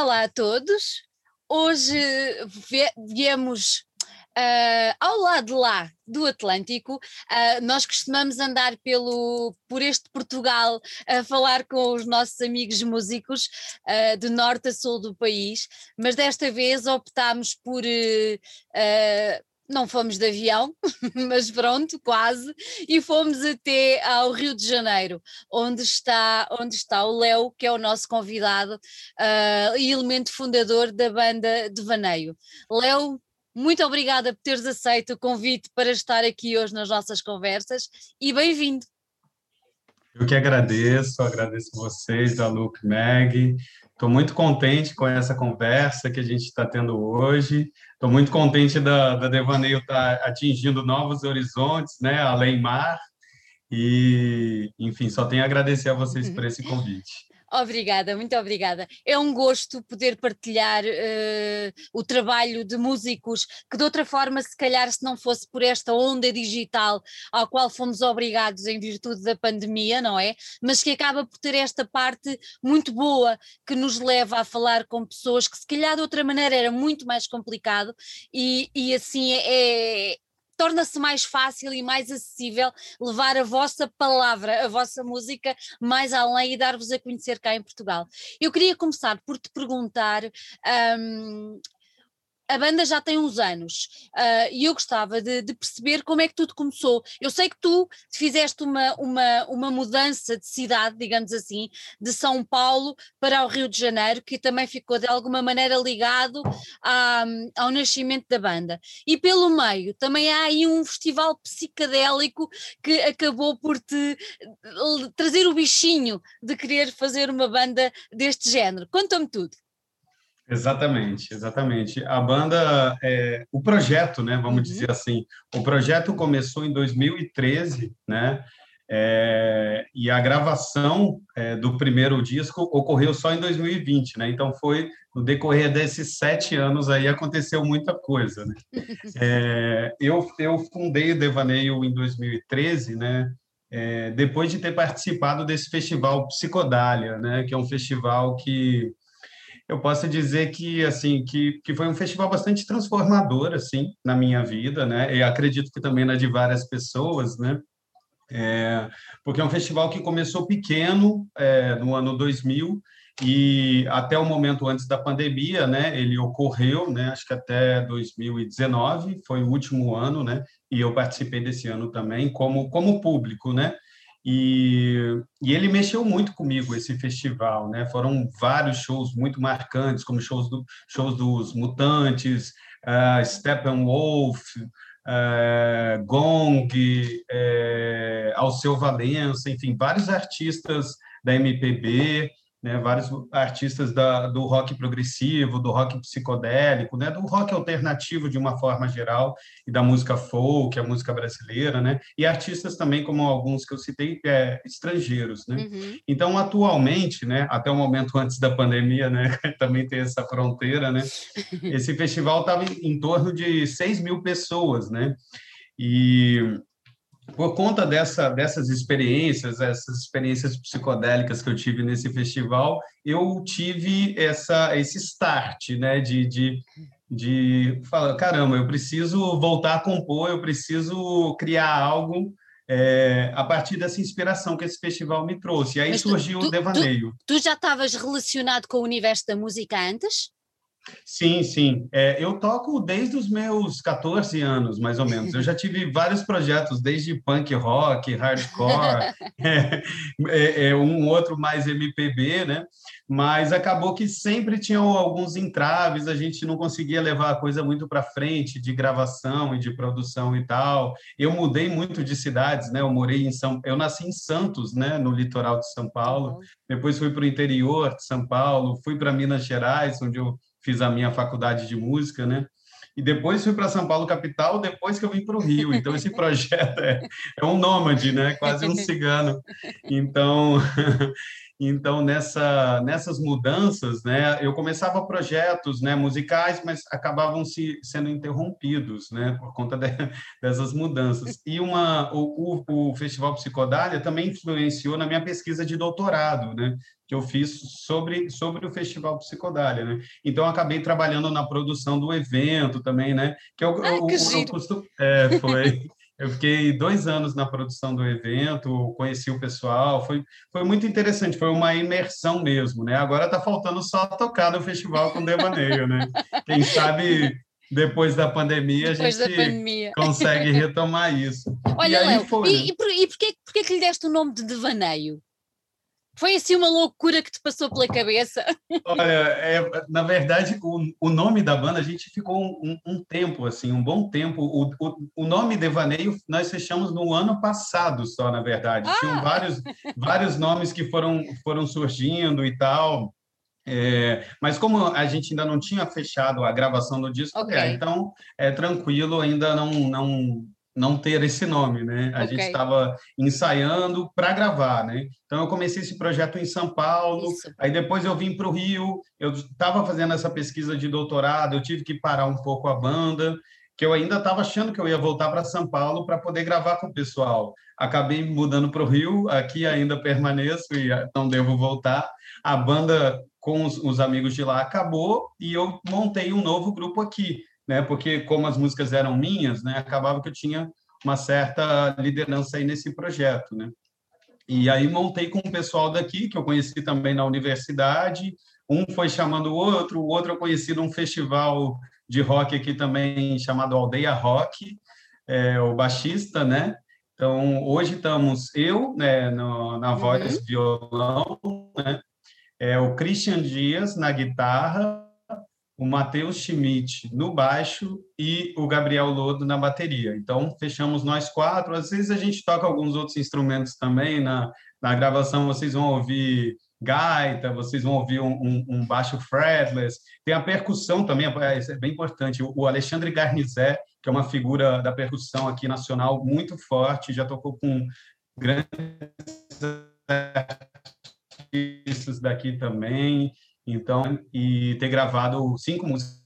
Olá a todos. Hoje viemos uh, ao lado lá do Atlântico. Uh, nós costumamos andar pelo, por este Portugal a falar com os nossos amigos músicos uh, de norte a sul do país, mas desta vez optámos por não fomos de avião, mas pronto, quase, e fomos até ao Rio de Janeiro, onde está, onde está o Léo, que é o nosso convidado uh, e elemento fundador da banda de Vaneio. Léo, muito obrigada por teres aceito o convite para estar aqui hoje nas nossas conversas e bem-vindo. Eu que agradeço, agradeço vocês, a Luke Meg. Estou muito contente com essa conversa que a gente está tendo hoje. Estou muito contente da, da Devaneio estar tá atingindo novos horizontes, né, além mar. E, enfim, só tenho a agradecer a vocês por esse convite. Obrigada, muito obrigada. É um gosto poder partilhar uh, o trabalho de músicos que, de outra forma, se calhar, se não fosse por esta onda digital ao qual fomos obrigados em virtude da pandemia, não é? Mas que acaba por ter esta parte muito boa que nos leva a falar com pessoas que, se calhar, de outra maneira era muito mais complicado e, e assim é, torna-se mais fácil e mais acessível levar a vossa palavra, a vossa música mais além e dar-vos a conhecer cá em Portugal. Eu queria começar por te perguntar um, a banda já tem uns anos uh, e eu gostava de, de, perceber como é que tudo começou. Eu sei que tu fizeste uma, uma, uma mudança de cidade, digamos assim, de São Paulo para o Rio de Janeiro, que também ficou de alguma maneira ligado à, ao nascimento da banda. E pelo meio também há aí um festival psicadélico que acabou por te trazer o bichinho de querer fazer uma banda deste género. Conta-me tudo. Exatamente, exatamente. A banda, é, o projeto, né, vamos uhum. dizer assim, o projeto começou em 2013, né, é, e a gravação é, do primeiro disco ocorreu só em 2020, né, então foi no decorrer desses sete anos aí aconteceu muita coisa, né. É, eu, eu fundei o Devaneio em 2013, né, é, depois de ter participado desse festival Psicodália, né, que é um festival que eu posso dizer que assim que, que foi um festival bastante transformador assim na minha vida, né? E acredito que também na de várias pessoas, né? É, porque é um festival que começou pequeno é, no ano 2000 e até o momento antes da pandemia, né? Ele ocorreu, né? Acho que até 2019 foi o último ano, né? E eu participei desse ano também como como público, né? E, e, ele mexeu muito comigo esse festival, né? Foram vários shows muito marcantes, como shows, do, shows dos Mutantes, uh, Steppenwolf, uh, Gong, uh, Alceu Valença, enfim, vários artistas da MPB né, vários artistas da, do rock progressivo, do rock psicodélico, né, do rock alternativo de uma forma geral e da música folk, a música brasileira, né, e artistas também como alguns que eu citei é, estrangeiros, né. Uhum. Então atualmente, né, até o momento antes da pandemia, né, também tem essa fronteira, né, esse festival estava em, em torno de 6 mil pessoas, né, e por conta dessa, dessas experiências, essas experiências psicodélicas que eu tive nesse festival, eu tive essa, esse start, né, de, de, de falar, caramba, eu preciso voltar a compor, eu preciso criar algo é, a partir dessa inspiração que esse festival me trouxe. E aí Mas surgiu tu, o devaneio. Tu, tu já estavas relacionado com o universo da música antes? Sim, sim. É, eu toco desde os meus 14 anos, mais ou menos. Eu já tive vários projetos, desde punk rock, hardcore, é, é, é, um outro mais MPB, né? Mas acabou que sempre tinham alguns entraves, a gente não conseguia levar a coisa muito para frente de gravação e de produção e tal. Eu mudei muito de cidades, né? Eu morei em São, eu nasci em Santos, né? No litoral de São Paulo. Depois fui para o interior de São Paulo, fui para Minas Gerais, onde eu fiz a minha faculdade de música, né? E depois fui para São Paulo capital, depois que eu vim para o Rio. Então esse projeto é, é um nômade, né? Quase um cigano. Então Então, nessa, nessas mudanças, né, eu começava projetos né, musicais, mas acabavam se sendo interrompidos né, por conta de, dessas mudanças. E uma, o, o, o Festival Psicodália também influenciou na minha pesquisa de doutorado, né, que eu fiz sobre, sobre o Festival Psicodália. Né? Então, acabei trabalhando na produção do evento também, né? Que eu, eu, que eu, eu costumo, é, foi. Eu fiquei dois anos na produção do evento, conheci o pessoal, foi, foi muito interessante, foi uma imersão mesmo, né? Agora está faltando só tocar no festival com Devaneio, né? Quem sabe depois da pandemia depois a gente pandemia. consegue retomar isso. Olha, e Léo, foi, e, né? e, por, e porquê, porquê que lhe deste o nome de Devaneio? Foi assim uma loucura que te passou pela cabeça? Olha, é, na verdade, o, o nome da banda, a gente ficou um, um tempo, assim, um bom tempo. O, o, o, nome Devaneio nós fechamos no ano passado só, na verdade. Ah! Tinham vários, vários nomes que foram, foram surgindo e tal. É, mas como a gente ainda não tinha fechado a gravação do disco, okay. é, então é tranquilo, ainda não, não não ter esse nome, né? A okay. gente estava ensaiando para gravar, né? Então eu comecei esse projeto em São Paulo, Isso. aí depois eu vim para o Rio, eu estava fazendo essa pesquisa de doutorado, eu tive que parar um pouco a banda, que eu ainda estava achando que eu ia voltar para São Paulo para poder gravar com o pessoal. Acabei mudando para o Rio, aqui ainda permaneço e não devo voltar. A banda com os, os amigos de lá acabou e eu montei um novo grupo aqui né? Porque como as músicas eram minhas, né? Acabava que eu tinha uma certa liderança aí nesse projeto, né? E aí montei com o pessoal daqui que eu conheci também na universidade. Um foi chamando o outro, o outro eu conheci num festival de rock aqui também chamado Aldeia Rock, é, o baixista, né? Então hoje estamos eu, né, no, na voz uhum. violão, né? É o Christian Dias na guitarra, o Matheus Schmidt no baixo e o Gabriel Lodo na bateria. Então, fechamos nós quatro. Às vezes a gente toca alguns outros instrumentos também. Na, na gravação vocês vão ouvir gaita, vocês vão ouvir um, um, um baixo fretless. Tem a percussão também, é, é bem importante. O Alexandre Garnizé, que é uma figura da percussão aqui nacional muito forte, já tocou com grandes artistas daqui também. Então, e ter gravado cinco músicas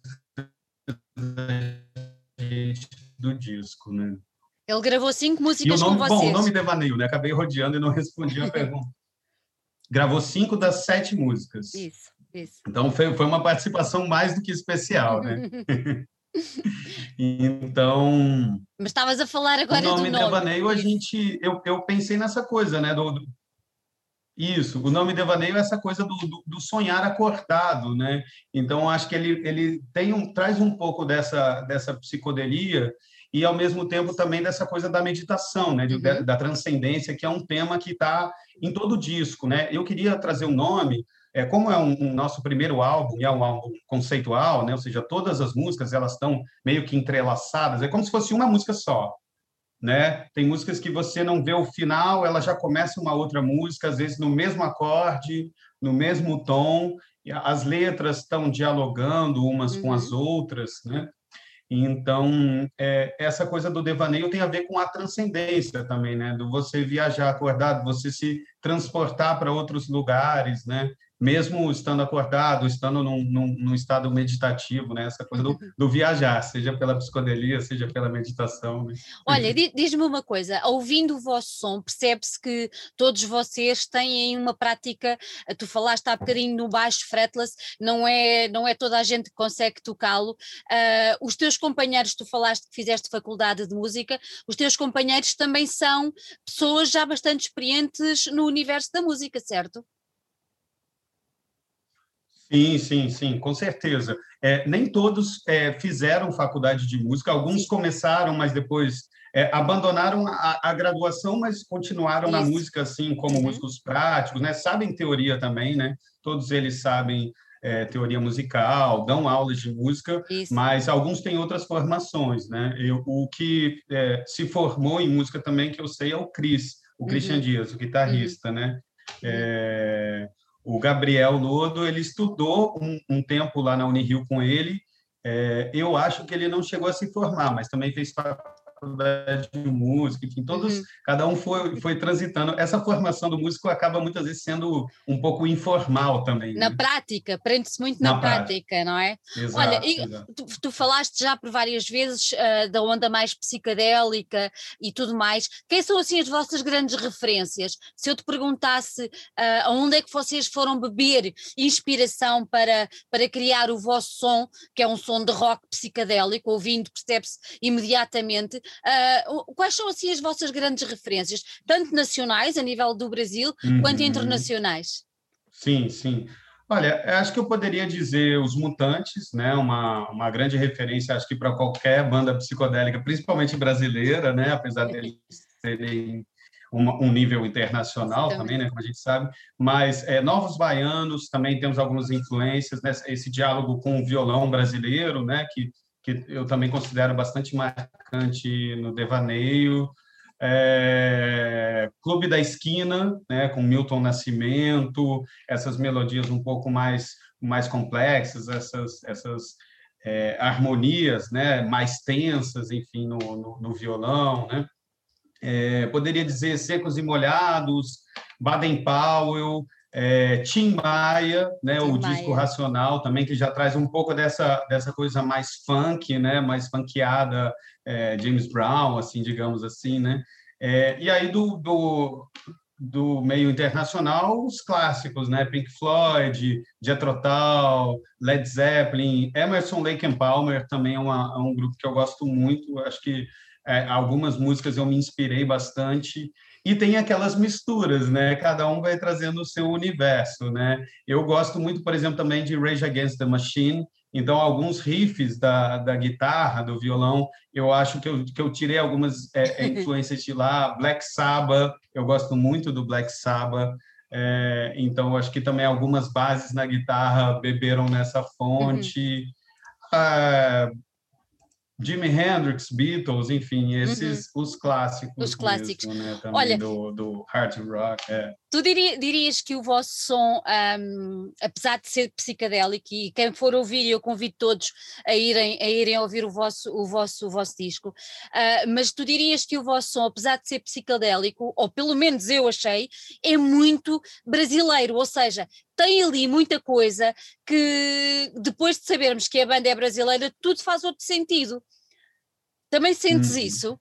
do disco, né? Ele gravou cinco músicas o nome, com vocês. Bom, o nome Devaneio, né? Acabei rodeando e não respondi a pergunta. Gravou cinco das sete músicas. Isso, isso. Então, foi, foi uma participação mais do que especial, né? então... Mas estavas a falar agora do nome. O nome Devaneio, a gente... Eu, eu pensei nessa coisa, né? Do, do isso, o nome devaneio é essa coisa do, do, do, sonhar acordado, né? Então acho que ele, ele tem um, traz um pouco dessa dessa psicodelia e ao mesmo tempo também dessa coisa da meditação, né? De, uhum. da, transcendência que é um tema que está em todo o disco, né? Eu queria trazer um nome, é como é um, um, nosso primeiro álbum e é um álbum conceitual, né? Ou seja, todas as músicas elas estão meio que entrelaçadas, é como se fosse uma música só né? Tem músicas que você não vê o final, ela já começa uma outra música, às vezes no mesmo acorde, no mesmo tom, as letras estão dialogando umas uhum. com as uhum. outras, né? Então, é, essa coisa do devaneio tem a ver com a transcendência também, né? Do você viajar acordado, você se transportar para outros lugares, né? Mesmo estando acordado, estando num, num, num, estado meditativo, né? Essa coisa do, do, viajar, seja pela psicodelia, seja pela meditação. Né? Olha, diz-me uma coisa, ouvindo o vosso som, percebe-se que todos vocês têm uma prática, tu falaste há bocadinho no baixo fretless, não é, não é toda a gente que consegue tocá-lo, uh, os teus companheiros, tu falaste que fizeste faculdade de música, os teus companheiros também são pessoas já bastante experientes no universo da música, certo? Sim, sim, sim, com certeza. É, nem todos é, fizeram faculdade de música, alguns começaram, mas depois é, abandonaram a, a, graduação, mas continuaram Isso. na música, assim, como uhum. músicos práticos, né? Sabem teoria também, né? Todos eles sabem é, teoria musical, dão aulas de música, Isso. mas alguns têm outras formações, né? Eu, o que é, se formou em música também, que eu sei, é o Cris, o uhum. Christian Dias, o guitarrista, uhum. né? O Gabriel Lodo, ele estudou um, um tempo lá na Unirio com ele. É, eu acho que ele não chegou a se formar, mas também fez faculdade de música, enfim, todos, uhum. cada um foi, foi transitando. Essa formação do músico acaba muitas vezes sendo um pouco informal também. Na né? prática, prende-se muito na, na prática, prática, não é? Exato, Olha, e, tu, tu, falaste já por várias vezes uh, da onda mais psicadélica e tudo mais. Quem são assim as vossas grandes referências? Se eu te perguntasse uh, aonde é que vocês foram beber inspiração para, para criar o vosso som, que é um som de rock psicadélico, ouvindo percebe-se imediatamente. Uh, quais são assim as vossas grandes referências, tanto nacionais, a nível do Brasil, uhum. quanto internacionais? Sim, sim. Olha, acho que eu poderia dizer os Mutantes, né? Uma, uma grande referência, acho que para qualquer banda psicodélica, principalmente brasileira, né? Apesar deles serem um nível internacional também, né, como a gente sabe, mas é, Novos Baianos também temos algumas influências, né, esse diálogo com o violão brasileiro, né, que, que eu também considero bastante marcante no devaneio, é, Clube da Esquina, né, com Milton Nascimento, essas melodias um pouco mais mais complexas, essas essas é, harmonias, né, mais tensas, enfim, no, no, no violão, né? é, poderia dizer Secos e Molhados, Baden Powell, é, Tim Maia, né, Tim o Maia. disco Racional também, que já traz um pouco dessa, dessa coisa mais funk, né, mais funkeada, é, James Brown, assim, digamos assim, né, é, e aí do, do, do, meio internacional, os clássicos, né, Pink Floyd, Jethro Led Zeppelin, Emerson, Lake and Palmer também é, uma, é um grupo que eu gosto muito, acho que é, algumas músicas eu me inspirei bastante e tem aquelas misturas, né? Cada um vai trazendo o seu universo, né? Eu gosto muito, por exemplo, também de Rage Against the Machine. Então, alguns riffs da, da guitarra, do violão, eu acho que eu, que eu tirei algumas é, é influências de lá. Black Sabbath, eu gosto muito do Black Sabbath. É, então, acho que também algumas bases na guitarra beberam nessa fonte. Uhum. Ah, Jimi Hendrix, Beatles, enfim, esses uhum. os clássicos. Os clássicos. Mesmo, né? Olha, do, do hard rock. É. Tu diria, dirias que o vosso som, um, apesar de ser psicadélico, e quem for ouvir, eu convido todos a irem, a irem ouvir o vosso, o vosso, o vosso disco, uh, mas tu dirias que o vosso som, apesar de ser psicadélico, ou pelo menos eu achei, é muito brasileiro, ou seja, tem ali muita coisa que depois de sabermos que a banda é brasileira, tudo faz outro sentido. Também sentes hum. isso?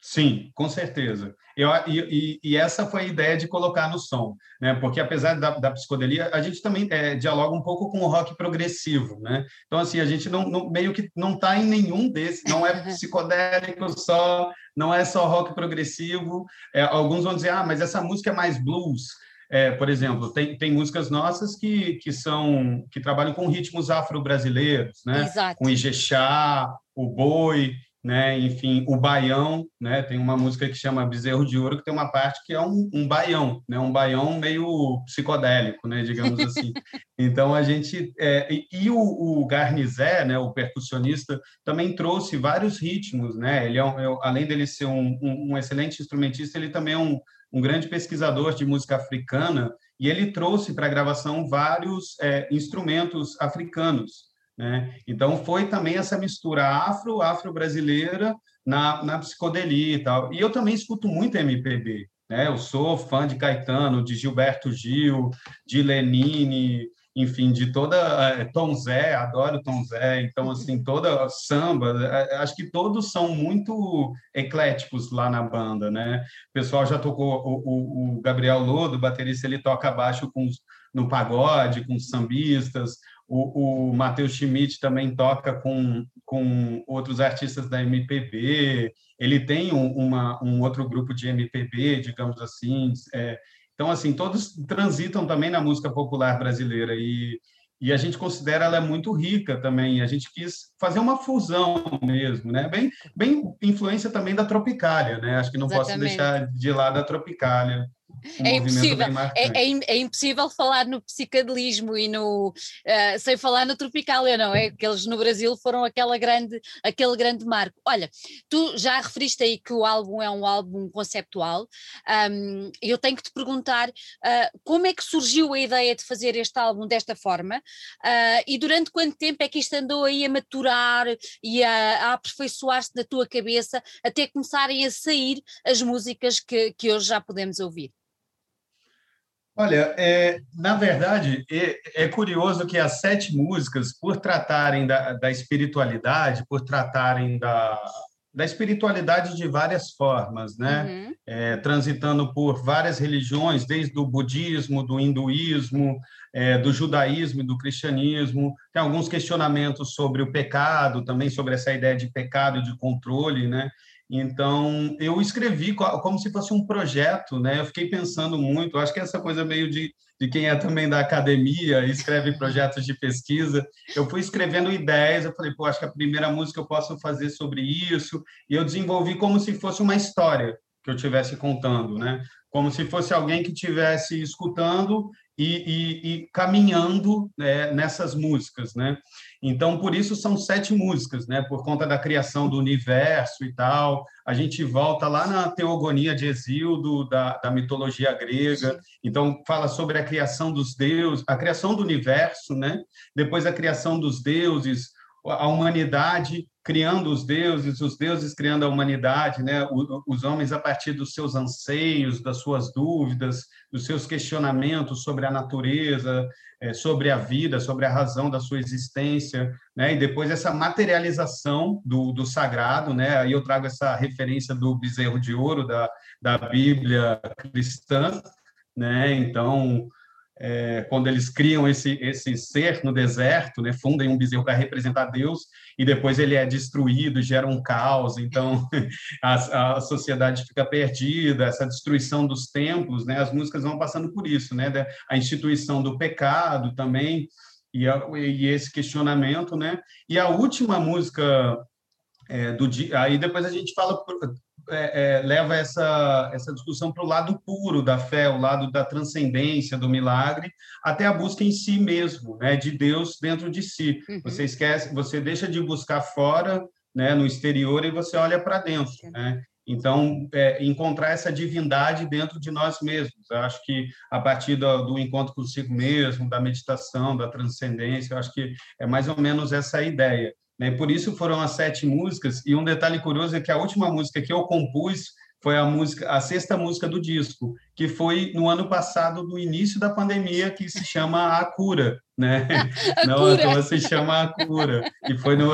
Sim, com certeza. Eu, e, e, essa foi a ideia de colocar no som, né? Porque apesar da, da psicodelia, a gente também é, dialoga um pouco com o rock progressivo, né? Então assim, a gente não, não meio que não está em nenhum desses, não é psicodélico só, não é só rock progressivo. É, alguns vão dizer, ah, mas essa música é mais blues. É, por exemplo, tem, tem músicas nossas que, que são que trabalham com ritmos afro-brasileiros, né? Exato. Com Ijexá, o boi, né? Enfim, o baião, né? Tem uma música que chama Bezerro de Ouro que tem uma parte que é um, um baião, né? Um baião meio psicodélico, né? Digamos assim. então a gente é, e, e, o, o Garnizé, né? O percussionista também trouxe vários ritmos, né? Ele é, um, é além dele ser um, um, um excelente instrumentista, ele também é um um grande pesquisador de música africana, e ele trouxe para a gravação vários é, instrumentos africanos. Né? Então, foi também essa mistura afro, afro-brasileira na, na psicodelia e tal. E eu também escuto muito MPB. Né? Eu sou fã de Caetano, de Gilberto Gil, de Lenine, enfim, de toda é, Tom Zé, adoro Tom Zé, então assim, toda samba, é, acho que todos são muito ecléticos lá na banda, né? O pessoal já tocou o, o, o Gabriel Lodo, baterista, ele toca baixo com no pagode, com sambistas, o, o Matheus Schmidt também toca com, com outros artistas da MPB, ele tem um, uma, um outro grupo de MPB, digamos assim, é, então, assim, todos transitam também na música popular brasileira e, e a gente considera ela muito rica também. A gente quis fazer uma fusão mesmo, né? Bem, bem influência também da Tropicália, né? Acho que não Exatamente. posso deixar de lado a Tropicália. Um é impossível, é, é, é, impossível falar no psicadelismo e no uh, sem falar no tropical, não é? Que eles no Brasil foram aquela grande, aquele grande marco. Olha, tu já referiste aí que o álbum é um álbum conceptual. Um, eu tenho que te perguntar uh, como é que surgiu a ideia de fazer este álbum desta forma uh, e durante quanto tempo é que isto andou aí a maturar e a, a aperfeiçoar-se na tua cabeça até começarem a sair as músicas que, que hoje já podemos ouvir? Olha, é, na verdade, é, é, curioso que as sete músicas, por tratarem da, da espiritualidade, por tratarem da, da espiritualidade de várias formas, né? Uhum. É, transitando por várias religiões, desde o budismo, do hinduísmo, é, do judaísmo e do cristianismo. Tem alguns questionamentos sobre o pecado, também sobre essa ideia de pecado e de controle, né? Então, eu escrevi como se fosse um projeto, né? Eu fiquei pensando muito, acho que essa coisa meio de, de quem é também da academia, escreve projetos de pesquisa. Eu fui escrevendo ideias, eu falei, pô, acho que a primeira música eu posso fazer sobre isso, e eu desenvolvi como se fosse uma história que eu estivesse contando, né? Como se fosse alguém que estivesse escutando e, e, e caminhando né, nessas músicas, né? Então, por isso são sete músicas, né? Por conta da criação do universo e tal. A gente volta lá na teogonia de Exildo, da, da mitologia grega. Então, fala sobre a criação dos deuses, a criação do universo, né? Depois a criação dos deuses, a humanidade criando os deuses, os deuses criando a humanidade, né? Os homens a partir dos seus anseios, das suas dúvidas, dos seus questionamentos sobre a natureza, é, sobre a vida, sobre a razão da sua existência, né? E depois essa materialização do, do sagrado, né? Aí eu trago essa referência do bezerro de ouro da, da Bíblia cristã, né? Então é, quando eles criam esse, esse ser no deserto, né, fundem um bezerro para representar Deus, e depois ele é destruído, gera um caos, então a, a sociedade fica perdida, essa destruição dos templos, né, as músicas vão passando por isso, né, a instituição do pecado também, e, a, e esse questionamento, né, e a última música é, do dia, aí depois a gente fala é, é, leva essa, essa discussão para o lado puro da fé, o lado da transcendência, do milagre, até a busca em si mesmo, né, de Deus dentro de si. Uhum. Você esquece, você deixa de buscar fora, né, no exterior e você olha para dentro, né? Então, é, encontrar essa divindade dentro de nós mesmos. Eu acho que a partir do, do, encontro consigo mesmo, da meditação, da transcendência, eu acho que é mais ou menos essa a ideia. Né? Por isso foram as sete músicas. E um detalhe curioso é que a última música que eu compus foi a música, a sexta música do disco, que foi no ano passado, no início da pandemia, que se chama A Cura, né? A não, cura. se chama A Cura. E foi no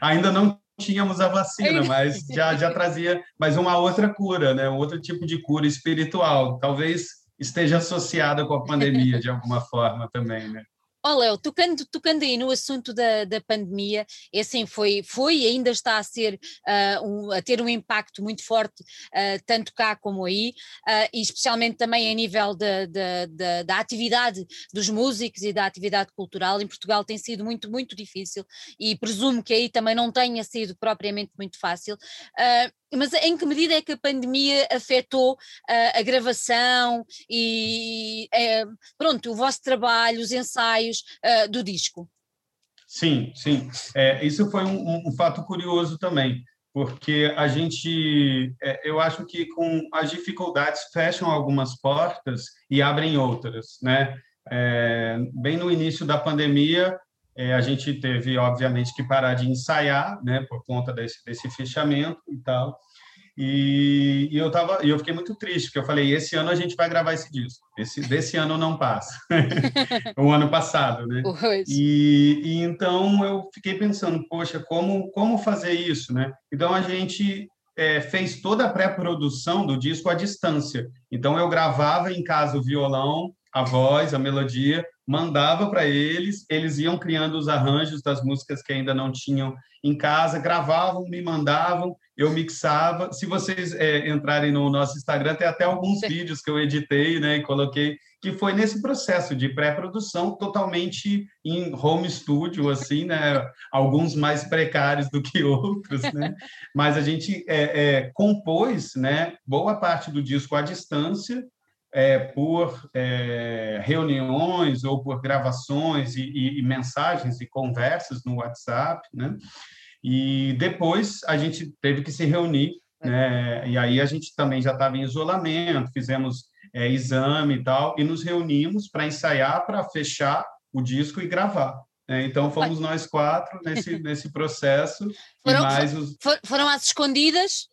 ainda não tínhamos a vacina, mas já já trazia mais uma outra cura, né? Um outro tipo de cura espiritual, talvez esteja associada com a pandemia de alguma forma também, né? Ó oh, Léo, tocando, tocando aí no assunto da, da pandemia, é assim, foi, foi e ainda está a ser, uh, um, a ter um impacto muito forte, uh, tanto cá como aí, uh, e especialmente também a nível da, da, da, da, atividade dos músicos e da atividade cultural, em Portugal tem sido muito, muito difícil, e presumo que aí também não tenha sido propriamente muito fácil. Mas em que medida é que a pandemia afetou uh, a gravação e uh, pronto, o vosso trabalho, os ensaios uh, do disco? Sim, sim. É, isso foi um, um, fato curioso também, porque a gente, é, eu acho que com as dificuldades fecham algumas portas e abrem outras, né? É, bem no início da pandemia, é, a gente teve, obviamente, que parar de ensaiar, né, por conta desse, desse fechamento e tal. E, e eu tava, eu fiquei muito triste, porque eu falei, esse ano a gente vai gravar esse disco. Esse desse ano não passa. o ano passado, né? E, e, então eu fiquei pensando, poxa, como como fazer isso, né? Então a gente é, fez toda a pré-produção do disco à distância. Então eu gravava em casa o violão, a voz, a melodia, mandava para eles, eles iam criando os arranjos das músicas que ainda não tinham em casa, gravavam, me mandavam, eu mixava. Se vocês é, entrarem no nosso Instagram, tem até alguns Sim. vídeos que eu editei né, e coloquei, que foi nesse processo de pré-produção, totalmente em home studio, assim, né? alguns mais precários do que outros, né? mas a gente é, é, compôs né, boa parte do disco à distância, é, por é, reuniões ou por gravações e, e, e, mensagens e conversas no WhatsApp, né? E depois a gente teve que se reunir, né? E aí a gente também já estava em isolamento, fizemos é, exame e tal, e nos reunimos para ensaiar, para fechar o disco e gravar. Né? Então fomos nós quatro nesse, nesse processo. Foram, mais os... foram às escondidas?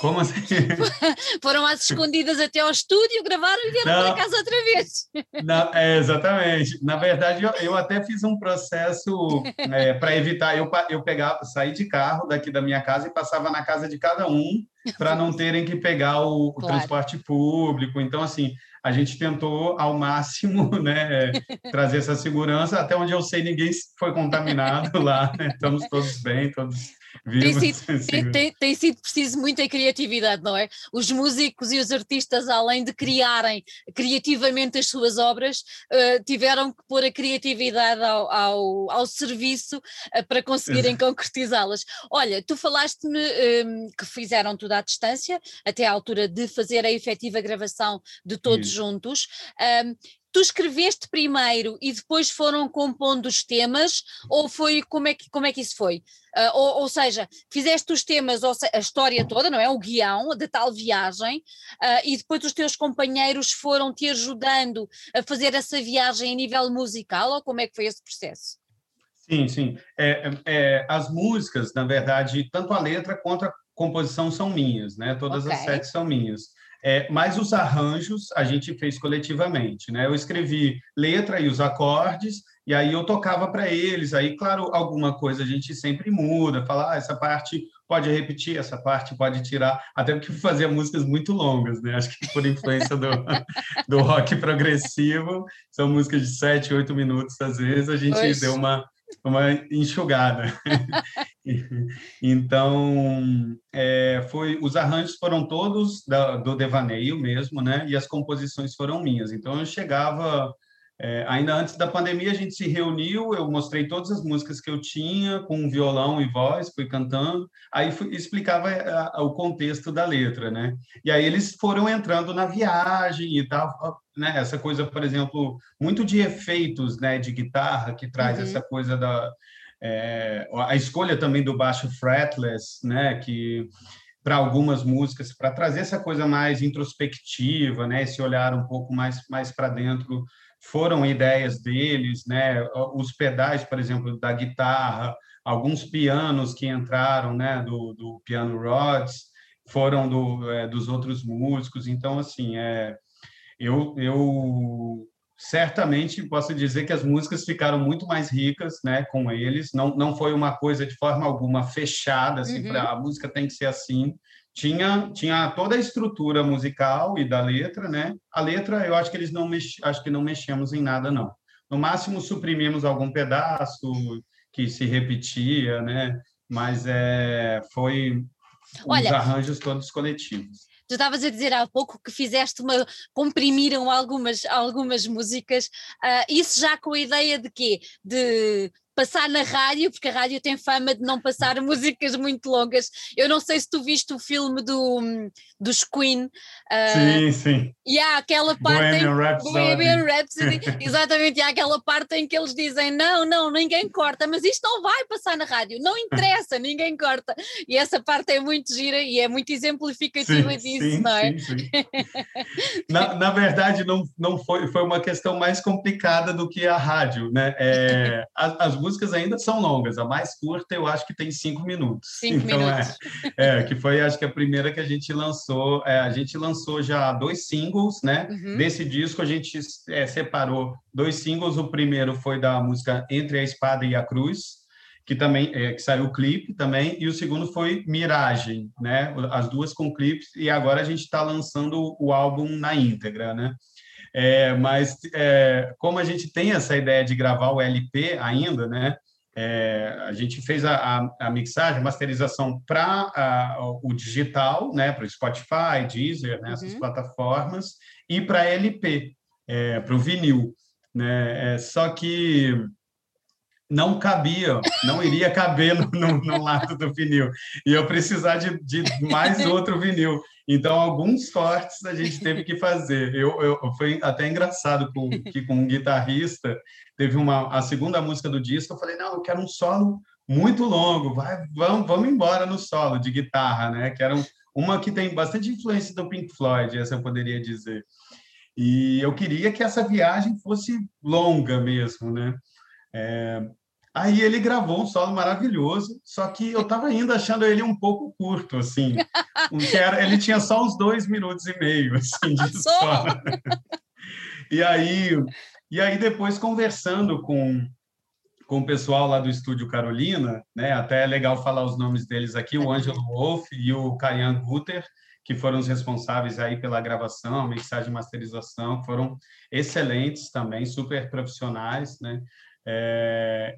Como assim? Foram às escondidas até ao estúdio, gravaram e vieram para casa outra vez. Não, é, exatamente. Na verdade, eu, eu, até fiz um processo é, para evitar. Eu, eu pegava, saí de carro daqui da minha casa e passava na casa de cada um para não terem que pegar o, o claro. transporte público. Então, assim, a gente tentou ao máximo né, trazer essa segurança. Até onde eu sei, ninguém foi contaminado lá. Né? Estamos todos bem, todos tem sido, tem, tem, tem sido, preciso muita criatividade, não é? Os músicos e os artistas, além de criarem criativamente as suas obras, uh, tiveram que pôr a criatividade ao, ao, ao serviço uh, para conseguirem concretizá-las. Olha, tu falaste-me um, ehm, que fizeram tudo à distância, até à altura de fazer a efetiva gravação de todos Isso. juntos. Um, ehm, tu escreveste primeiro e depois foram compondo os temas, ou foi como é que, como é que isso foi? Uh, ou, ou, seja, fizeste os temas, seja, a história toda, não é? O guião da tal viagem, uh, e depois os teus companheiros foram te ajudando a fazer essa viagem a nível musical, ou como é que foi esse processo? Sim, sim. É, é, as músicas, na verdade, tanto a letra quanto a composição são minhas, né? Todas okay. as sete são minhas. É, mas os arranjos a gente fez coletivamente, né? Eu escrevi letra e os acordes, e aí eu tocava para eles. Aí, claro, alguma coisa a gente sempre muda, fala, ah, essa parte pode repetir, essa parte pode tirar, até porque fazia músicas muito longas, né? Acho que por influência do, do rock progressivo, são músicas de sete, oito minutos, às vezes, a gente Oxe. deu uma uma enxugada. então, é, foi, os arranjos foram todos da, do devaneio mesmo, né? E as composições foram minhas. Então, eu chegava é, ainda antes da pandemia, a gente se reuniu, eu mostrei todas as músicas que eu tinha, com violão e voz, fui cantando, aí fui, explicava a, é, a, o contexto da letra, né? E aí eles foram entrando na viagem e tal, né? Essa coisa, por exemplo, muito de efeitos, né, de guitarra, que traz uhum. essa coisa da... É, a escolha também do baixo fretless, né, que para algumas músicas, para trazer essa coisa mais introspectiva, né, esse olhar um pouco mais, mais para dentro foram ideias deles, né? Os pedais, por exemplo, da guitarra, alguns pianos que entraram, né? Do, do piano Rods foram do, é, dos outros músicos. Então, assim, é, eu, eu certamente posso dizer que as músicas ficaram muito mais ricas, né? Com eles. Não, não foi uma coisa de forma alguma fechada, assim, uhum. para a música tem que ser assim tinha tinha toda a estrutura musical e da letra, né? A letra, eu acho que eles não mex, acho que não mexemos em nada não. No máximo suprimimos algum pedaço que se repetia, né? Mas é foi Olha, os arranjos todos coletivos. Tu estavas a dizer há pouco que fizeste uma. comprimiram algumas, algumas músicas, uh, isso já com a ideia de quê? De passar na rádio, porque a rádio tem fama de não passar músicas muito longas. Eu não sei se tu viste o filme do, dos Queen. Uh, sim, sim. E há aquela parte. Bohemian Rhapsody. Bohemian Rhapsody exatamente, e há aquela parte em que eles dizem: não, não, ninguém corta, mas isto não vai passar na rádio, não interessa, ninguém corta. E essa parte é muito gira e é muito exemplificativa sim, disso, sim, não é? Sim, sim. na, na verdade, não, não foi, foi uma questão mais complicada do que a rádio, né? É, as, as músicas ainda são longas. A mais curta eu acho que tem cinco minutos. Cinco então, é, minutos. É, é, que foi acho que a primeira que a gente lançou. É, a gente lançou já dois singles, né? Uhum. Desse disco a gente é, separou dois singles. O primeiro foi da música Entre a Espada e a Cruz, que também é, que saiu o clipe também, e o segundo foi Miragem, né? As duas com clipes, e agora a gente está lançando o álbum na íntegra, né? É, mas é, como a gente tem essa ideia de gravar o LP ainda, né? É, a gente fez a, a, a mixagem, a masterização para o digital, né? Para o Spotify, Deezer, né? essas uhum. plataformas, e para LP, é, para o vinil. Né? É, só que não cabia, não iria caber no, no, no lado do vinil. E eu precisar de, de, mais outro vinil. Então, alguns cortes a gente teve que fazer. Eu, eu Foi até engraçado com, que com um guitarrista, teve uma, a segunda música do disco, eu falei, não, eu quero um solo muito longo, vai, vamos, vamos embora no solo de guitarra, né? Que era um, uma que tem bastante influência do Pink Floyd, essa eu poderia dizer. E eu queria que essa viagem fosse longa mesmo, né? É, aí ele gravou um solo maravilhoso, só que eu estava ainda achando ele um pouco curto, assim. Era, ele tinha só uns dois minutos e meio, assim, de solo. E aí, e aí depois conversando com com o pessoal lá do estúdio Carolina, né? Até é legal falar os nomes deles aqui, o Ângelo Wolff e o Kayan Guter, que foram os responsáveis aí pela gravação, mixagem e masterização, foram excelentes também, super profissionais, né? É,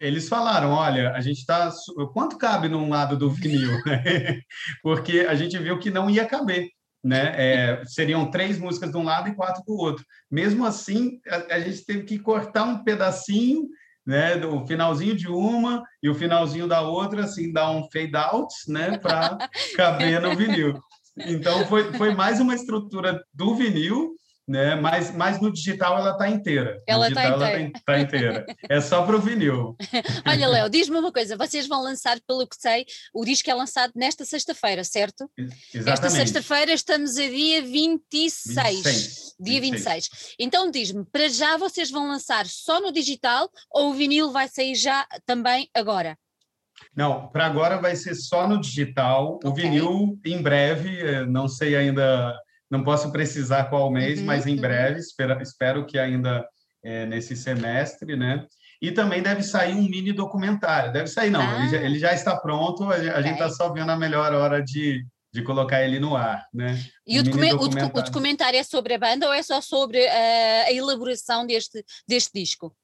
eles falaram, olha, a gente está... Quanto cabe num lado do vinil? Porque a gente viu que não ia caber, né? É, seriam três músicas de um lado e quatro do outro. Mesmo assim, a, a gente teve que cortar um pedacinho né, do finalzinho de uma e o finalzinho da outra, assim, dá um fade out, né, para caber no vinil. Então, foi, foi mais uma estrutura do vinil, né? Mas, mas no digital ela está inteira. Ela está inteira. Tá, tá inteira. É só para o vinil. Olha, Léo, diz-me uma coisa: vocês vão lançar, pelo que sei, o disco é lançado nesta sexta-feira, certo? Exatamente. Esta sexta-feira estamos a dia 26. 26. Dia 26. 26. Então diz-me, para já vocês vão lançar só no digital ou o vinil vai sair já também agora? Não, para agora vai ser só no digital. O okay. vinil, em breve, eh, não sei ainda, não posso precisar qual mês, uhum, mas em uhum. breve, espero, espero que ainda é, nesse semestre, né? E também deve sair um mini documentário. Deve sair, não, ah. ele, já, ele, já, está pronto, a gente está só vendo a melhor hora de, de colocar ele no ar, né? E um o, documentário. o, documentário é sobre a banda ou é só sobre uh, a elaboração deste, deste disco?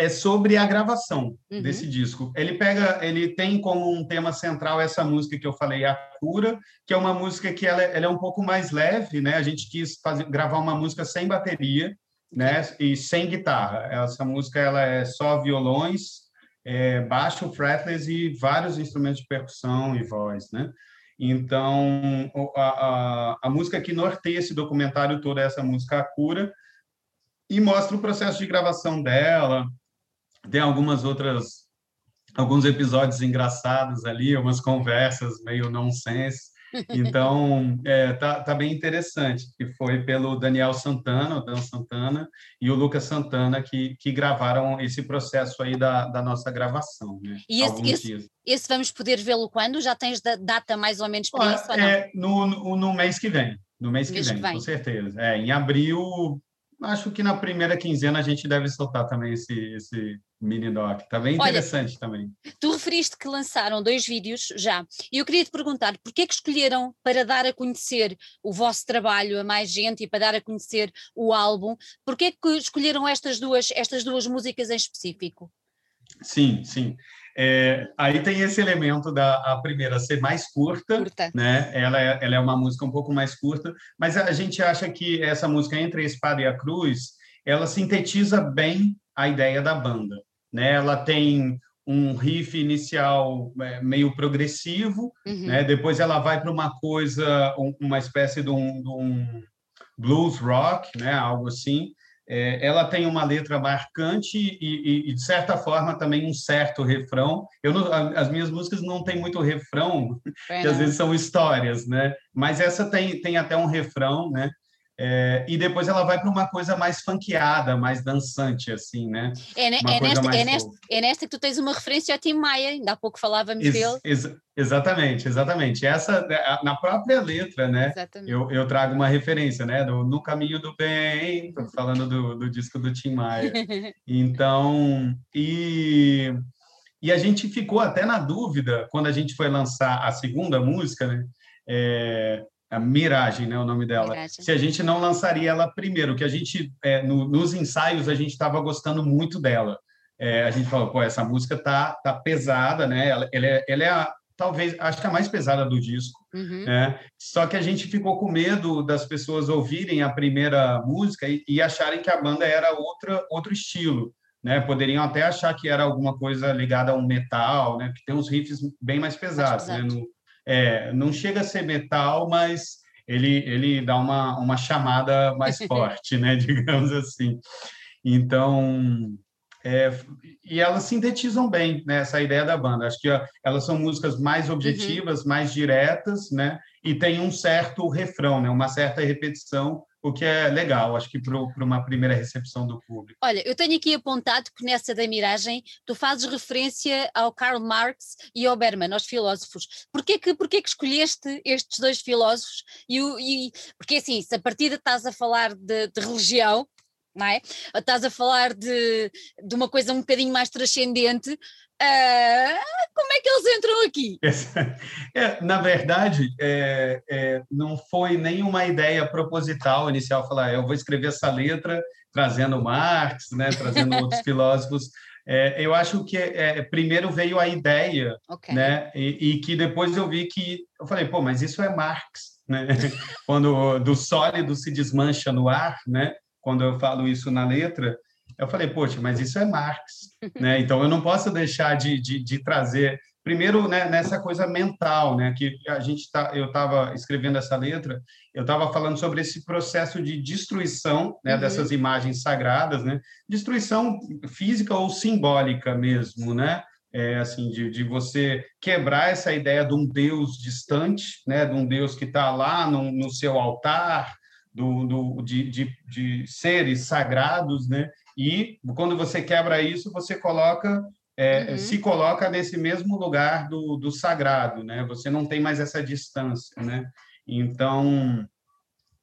É sobre a gravação uhum. desse disco. Ele pega, ele tem como um tema central essa música que eu falei, a cura, que é uma música que ela, é, ela é um pouco mais leve, né? A gente quis fazer, gravar uma música sem bateria, né? E sem guitarra. Essa música ela é só violões, é, baixo, fretless e vários instrumentos de percussão e voz, né? Então, a, a, a música que norteia esse documentário todo é essa música A Cura, e mostra o processo de gravação dela, tem algumas outras, alguns episódios engraçados ali, umas conversas meio nonsense. Então, é, tá, tá bem interessante, que foi pelo Daniel Santana, o Dan Santana, e o Lucas Santana, que, que gravaram esse processo aí da, da nossa gravação. Né? E esse, esse, esse, vamos poder vê-lo quando? Já tens data mais ou menos para isso? É, no, no, no, mês que vem. No mês, mês que, vem, que vem, com certeza. É, em abril, acho que na primeira quinzena a gente deve soltar também esse, esse mini doc. Está bem interessante Olha, também. Tu referiste que lançaram dois vídeos já, e eu queria te perguntar, porquê que escolheram para dar a conhecer o vosso trabalho a mais gente e para dar a conhecer o álbum, porquê que escolheram estas duas, estas duas músicas em específico? Sim, sim. É, aí tem esse elemento da primeira ser mais curta, curta. né? Ela é, ela é uma música um pouco mais curta, mas a gente acha que essa música Entre a Espada e a Cruz, ela sintetiza bem a ideia da banda, né? Ela tem um riff inicial é, meio progressivo, uhum. né? Depois ela vai para uma coisa, uma espécie de um, de um blues rock, né? Algo assim. É, ela tem uma letra marcante e, e, de certa forma, também um certo refrão. Eu não, as minhas músicas não têm muito refrão, é, que às vezes são histórias, né? Mas essa tem, tem até um refrão, né? É, e depois ela vai para uma coisa mais funkeada, mais dançante, assim, né? É, é, nesta, é, nesta, é, nesta, que tu tens uma referência ao Tim Maia, ainda há pouco falávamos ex, dele. Ex, exatamente, exatamente. Essa, na própria letra, né? Eu, eu trago uma referência, né? Do, no Caminho do Bem, falando do, do disco do Tim Maia. Então, e, e a gente ficou até na dúvida, quando a gente foi lançar a segunda música, né? É, a Miragem, né, o nome dela. Se a gente não lançaria ela primeiro, que a gente é, no, nos ensaios a gente estava gostando muito dela. É, a gente falou, pô, essa música tá tá pesada, né? Ela, ela é, ela é a, talvez acho que a mais pesada do disco. Uhum. Né? Só que a gente ficou com medo das pessoas ouvirem a primeira música e, e acharem que a banda era outra outro estilo. né? Poderiam até achar que era alguma coisa ligada a um metal, né? Que tem uns riffs bem mais pesados, né? No, é, não chega a ser metal, mas ele, ele dá uma, uma chamada mais forte, né? Digamos assim. Então, é, e elas sintetizam bem né, essa ideia da banda. Acho que elas são músicas mais uhum. objetivas, uhum. mais diretas, né? E tem um certo refrão, né? Uma certa repetição o que é legal, acho que para uma primeira recepção do público. Olha, eu tenho aqui apontado que nessa da miragem tu fazes referência ao Karl Marx e ao Berman, aos filósofos. Porquê que, porquê que escolheste estes dois filósofos? E, e, porque assim, se a partida estás a falar de, de religião, não é? Estás a falar de, de uma coisa um bocadinho mais transcendente, Uh, como é que eles entram aqui? É, na verdade, é, é, não foi nenhuma ideia proposital inicial falar, eu vou escrever essa letra trazendo Marx, né, trazendo outros filósofos. É, eu acho que é, primeiro veio a ideia, okay. né, e, e, que depois eu vi que eu falei, pô, mas isso é Marx, né? Quando do sólido se desmancha no ar, né? Quando eu falo isso na letra, eu falei, poxa, mas isso é Marx, né? Então eu não posso deixar de, de, de trazer primeiro né, nessa coisa mental, né? Que a gente tá, eu estava escrevendo essa letra, eu estava falando sobre esse processo de destruição né, uhum. dessas imagens sagradas, né? Destruição física ou simbólica mesmo, né? É, assim de, de você quebrar essa ideia de um Deus distante, né? De um Deus que está lá no, no seu altar, do, do, de, de, de seres sagrados, né? E quando você quebra isso, você coloca é, uhum. se coloca nesse mesmo lugar do, do sagrado, né? Você não tem mais essa distância, né? Então,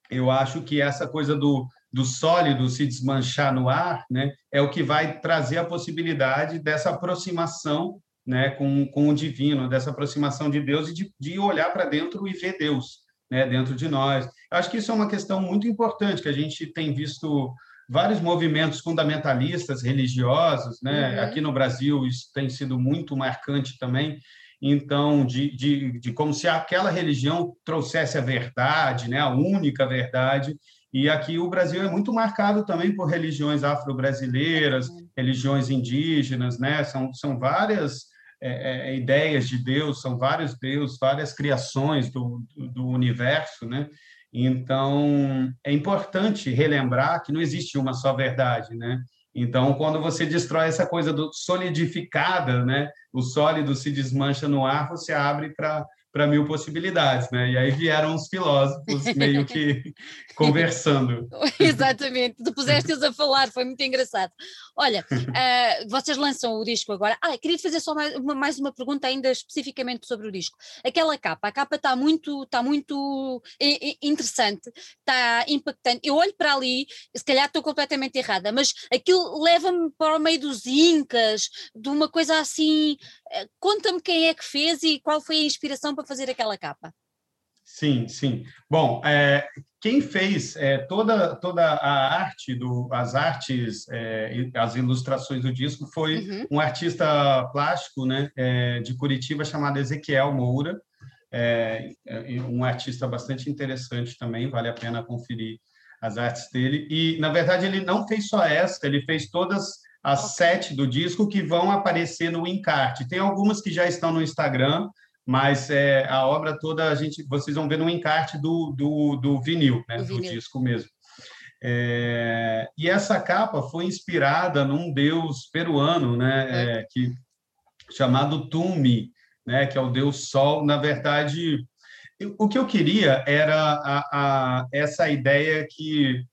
eu acho que essa coisa do, do sólido se desmanchar no ar, né? É o que vai trazer a possibilidade dessa aproximação, né? Com, com o divino, dessa aproximação de Deus e de, de olhar para dentro e ver Deus, né? Dentro de nós. Acho que isso é uma questão muito importante que a gente tem visto vários movimentos fundamentalistas religiosos, né? Uhum. Aqui no Brasil isso tem sido muito marcante também. Então, de, de, de como se aquela religião trouxesse a verdade, né? A única verdade. E aqui o Brasil é muito marcado também por religiões afro-brasileiras, uhum. religiões indígenas, né? São, são várias é, é, ideias de Deus, são vários deuses, várias criações do, do, do universo, né? Então, é importante relembrar que não existe uma só verdade, né? Então, quando você destrói essa coisa do solidificada, né? O sólido se desmancha no ar, você abre para para mil possibilidades, né? E aí vieram os filósofos meio que conversando. Exatamente, tu puseste-os a falar, foi muito engraçado. Olha, uh, vocês lançam o disco agora. Ah, queria fazer só mais uma, mais uma pergunta ainda especificamente sobre o disco. Aquela capa, a capa está muito, está muito interessante, está impactante. Eu olho para ali, se calhar estou completamente errada, mas aquilo leva-me para o meio dos incas, de uma coisa assim. Uh, Conta-me quem é que fez e qual foi a inspiração para fazer aquela capa? Sim, sim. Bom, é, quem fez é, toda, toda a arte, do, as artes, é, as ilustrações do disco foi uhum. um artista plástico né, de Curitiba chamado Ezequiel Moura, um artista bastante interessante também, vale a pena conferir as artes dele. E, na verdade, ele não fez só essa, ele fez todas as sete do disco que vão aparecer no encarte. Tem algumas que já estão no Instagram, mas é, a obra toda a gente, vocês vão ver no encarte do, do, do vinil, né, do disco mesmo. É, e essa capa foi inspirada num deus peruano, né, é. é, que chamado Tumi, né, que é o deus Sol. Na verdade, o que eu queria era a, a, essa ideia que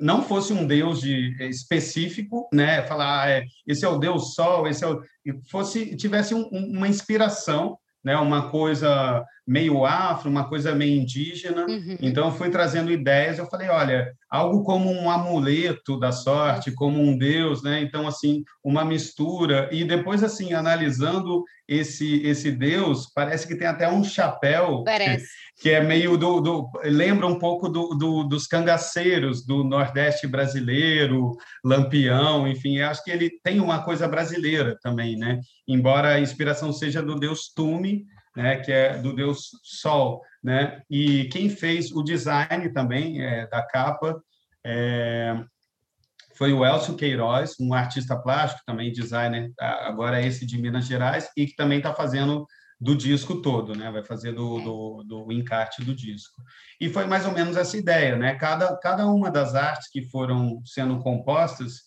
não fosse um deus de, específico, né, falar ah, é, esse é o deus Sol, esse é o, fosse tivesse um, uma inspiração né, uma coisa meio afro, uma coisa meio indígena. Uhum. Então, eu fui trazendo ideias. Eu falei, olha, algo como um amuleto da sorte, como um deus, né? Então, assim, uma mistura. E depois, assim, analisando esse esse deus, parece que tem até um chapéu. Parece. Que, é meio do, do lembra um pouco do, do, dos cangaceiros do Nordeste brasileiro, Lampião, enfim, acho que ele tem uma coisa brasileira também, né? Embora a inspiração seja do deus Tume, né, que é do deus Sol, né? E quem fez o design também é, da capa é, foi o Elcio Queiroz, um artista plástico, também designer, agora é esse de Minas Gerais, e que também está fazendo do disco todo, né? Vai fazer do, do, do, encarte do disco. E foi mais ou menos essa ideia, né? Cada, cada uma das artes que foram sendo compostas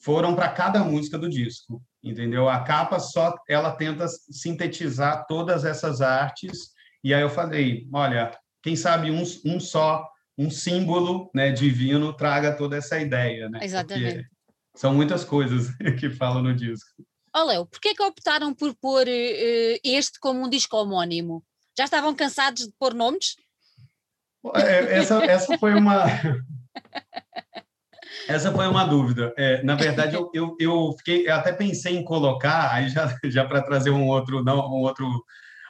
foram para cada música do disco, entendeu? A capa só ela tenta sintetizar todas essas artes. E aí eu falei, olha, quem sabe um, um só um símbolo né, divino traga toda essa ideia. Né? Exatamente. Porque são muitas coisas que falam no disco. Ó oh, Léo, porquê que optaram por pôr uh, este como um disco homónimo? Já estavam cansados de pôr nomes? É, essa, essa foi uma... Essa foi uma dúvida. É, na verdade, eu, eu, eu, fiquei, eu até pensei em colocar, aí já, já para trazer um outro, não, um outro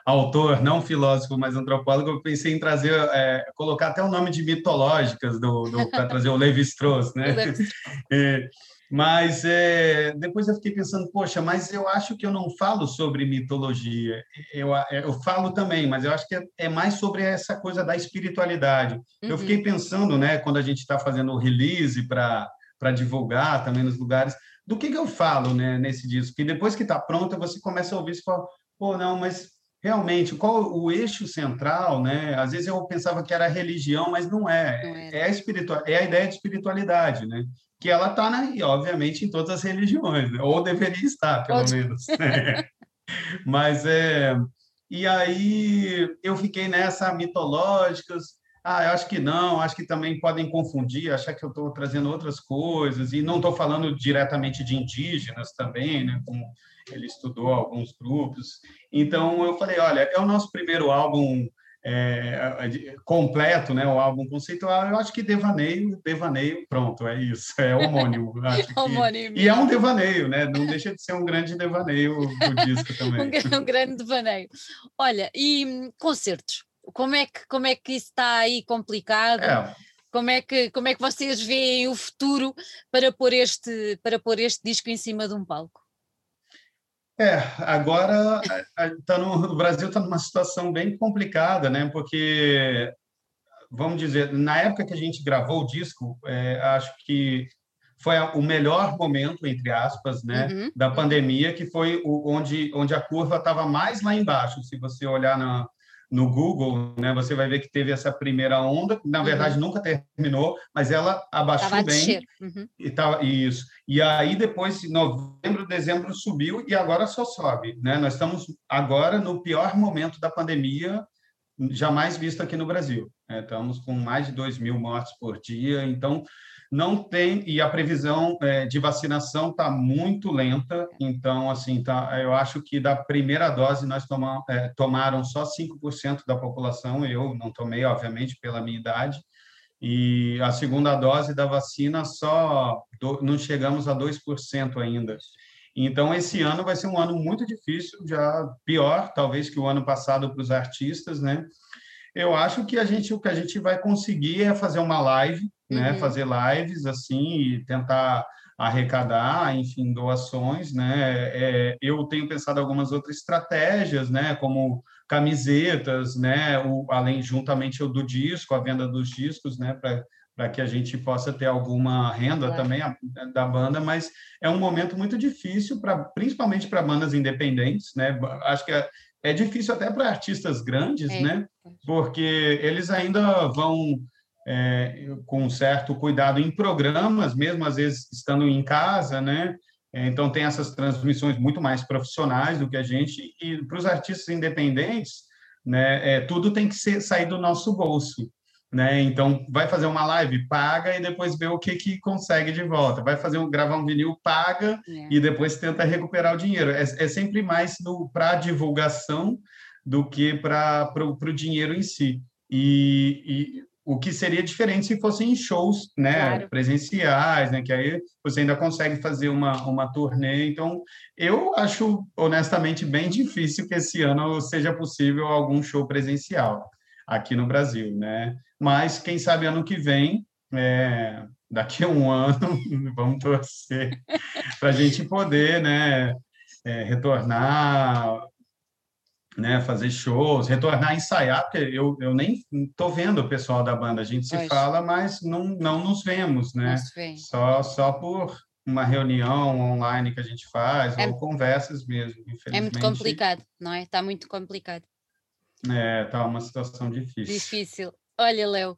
autor, não filósofo, mas antropólogo, eu pensei em trazer, é, colocar até o nome de mitológicas do, do para trazer o Levi-Strauss, né? é, mas é, depois eu fiquei pensando, poxa, mas eu acho que eu não falo sobre mitologia. Eu, eu falo também, mas eu acho que é, é mais sobre essa coisa da espiritualidade. Uhum. Eu fiquei pensando, né, quando a gente está fazendo o release para para divulgar também nos lugares, do que, que eu falo né, nesse disco? Que depois que está pronto, você começa a ouvir e fala, pô, não, mas realmente qual o eixo central, né? Às vezes eu pensava que era religião, mas não é. Não é. É a espiritual, é a ideia de espiritualidade, né? Que ela está, obviamente, em todas as religiões, né? ou deveria estar, pelo Pode. menos. Né? mas é. E aí eu fiquei nessa mitológicas. Ah, eu acho que não, acho que também podem confundir, achar que eu estou trazendo outras coisas, e não estou falando diretamente de indígenas também, né? Como ele estudou alguns grupos. Então eu falei, olha, é o nosso primeiro álbum é, completo, né, o álbum conceitual, eu acho que devaneio, devaneio, pronto, é isso, é homônimo. Acho homônimo. Que... E é um devaneio, né? Não deixa de ser um grande devaneio do disco também. um, grande devaneio. Olha, e hum, concertos, como é que, como é que isso está aí complicado? É. Como é, que, como é que vocês veem o futuro para pôr este, para pôr este disco em cima de um palco? É, agora tá no, o Brasil está numa situação bem complicada, né? Porque, vamos dizer, na época que a gente gravou o disco, é, acho que foi o melhor momento, entre aspas, né, uhum. da pandemia, que foi o, onde, onde a curva estava mais lá embaixo. Se você olhar na, no Google, né, você vai ver que teve essa primeira onda, que na uhum. verdade nunca terminou, mas ela abaixou Tava bem. Uhum. E tá, isso. E aí depois, novembro, dezembro subiu e agora só sobe, né? Nós estamos agora no pior momento da pandemia jamais visto aqui no Brasil. Né? Estamos com mais de 2 mil mortes por dia, então não tem e a previsão é, de vacinação está muito lenta. Então assim tá eu acho que da primeira dose nós tomamos é, tomaram só 5% da população. Eu não tomei obviamente pela minha idade. E a segunda dose da vacina só do, não chegamos a 2% ainda. Então esse ano vai ser um ano muito difícil já pior talvez que o ano passado para os artistas né eu acho que a gente o que a gente vai conseguir é fazer uma live, né? Uhum. Fazer lives assim e tentar arrecadar, enfim, doações, né? É, eu tenho pensado algumas outras estratégias, né? Como camisetas, né? O, além juntamente o do disco, a venda dos discos, né? Para para que a gente possa ter alguma renda claro. também a, da banda, mas é um momento muito difícil para, principalmente para bandas independentes, né? Acho que é, é difícil até para artistas grandes, é. né? Porque eles ainda vão é, com certo cuidado em programas, mesmo às vezes estando em casa, né? É, então tem essas transmissões muito mais profissionais do que a gente e para os artistas independentes, né? É, tudo tem que ser, sair do nosso bolso né? Então vai fazer uma live, paga e depois vê o que que consegue de volta. Vai fazer um gravar um vinil, paga é. e depois tenta recuperar o dinheiro. É, é sempre mais para divulgação do que para o dinheiro em si. E, e, o que seria diferente se fossem shows, né, claro. presenciais, né, que aí você ainda consegue fazer uma uma turnê. Então, eu acho honestamente bem difícil que esse ano seja possível algum show presencial aqui no Brasil, né? Mas quem sabe ano que vem, é, daqui a um ano, vamos torcer para a gente poder, né, é, retornar né, fazer shows, retornar a ensaiar, porque eu, eu nem estou vendo o pessoal da banda, a gente se pois. fala, mas não, não nos vemos, né? Só, só por uma reunião online que a gente faz, é, ou conversas mesmo. É muito complicado, não é? Está muito complicado. É, está uma situação difícil. Difícil. Olha, Léo,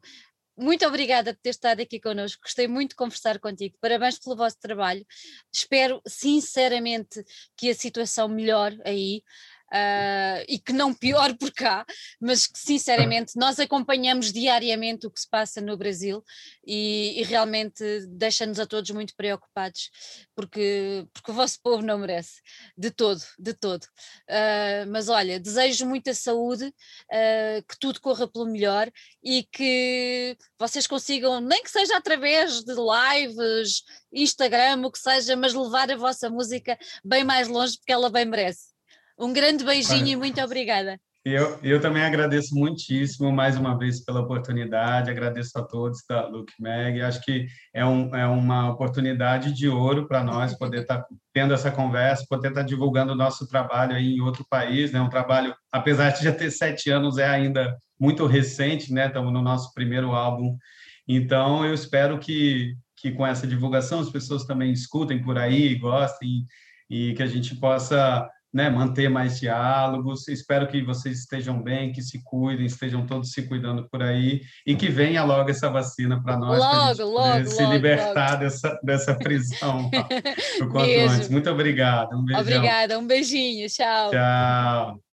muito obrigada por ter estado aqui connosco, gostei muito de conversar contigo, parabéns pelo vosso trabalho, espero sinceramente que a situação melhore aí, uh, e que não pior por cá, mas que sinceramente nós acompanhamos diariamente o que se passa no Brasil e, e realmente deixa-nos a todos muito preocupados, porque, porque o vosso povo não merece, de todo, de todo. Uh, mas olha, desejo muita saúde, uh, que tudo corra pelo melhor e que vocês consigam, nem que seja através de lives, Instagram, o que seja, mas levar a vossa música bem mais longe, porque ela bem merece. Um grande beijinho e muito obrigada. Eu, eu também agradeço muitíssimo mais uma vez pela oportunidade, agradeço a todos da Look Mag. Acho que é, um, é uma oportunidade de ouro para nós poder estar tá tendo essa conversa, poder estar tá divulgando o nosso trabalho aí em outro país, né? Um trabalho, apesar de já ter sete anos, é ainda muito recente, né? Estamos no nosso primeiro álbum. Então, eu espero que, que com essa divulgação as pessoas também escutem por aí, gostem e que a gente possa né, manter mais diálogos. Espero que vocês estejam bem, que se cuidem, estejam todos se cuidando por aí e que venha logo essa vacina para nós, logo, logo, se logo, libertar logo. Dessa, dessa prisão o quanto antes. Muito obrigado. Um Obrigada, um beijinho. Tchau. Tchau.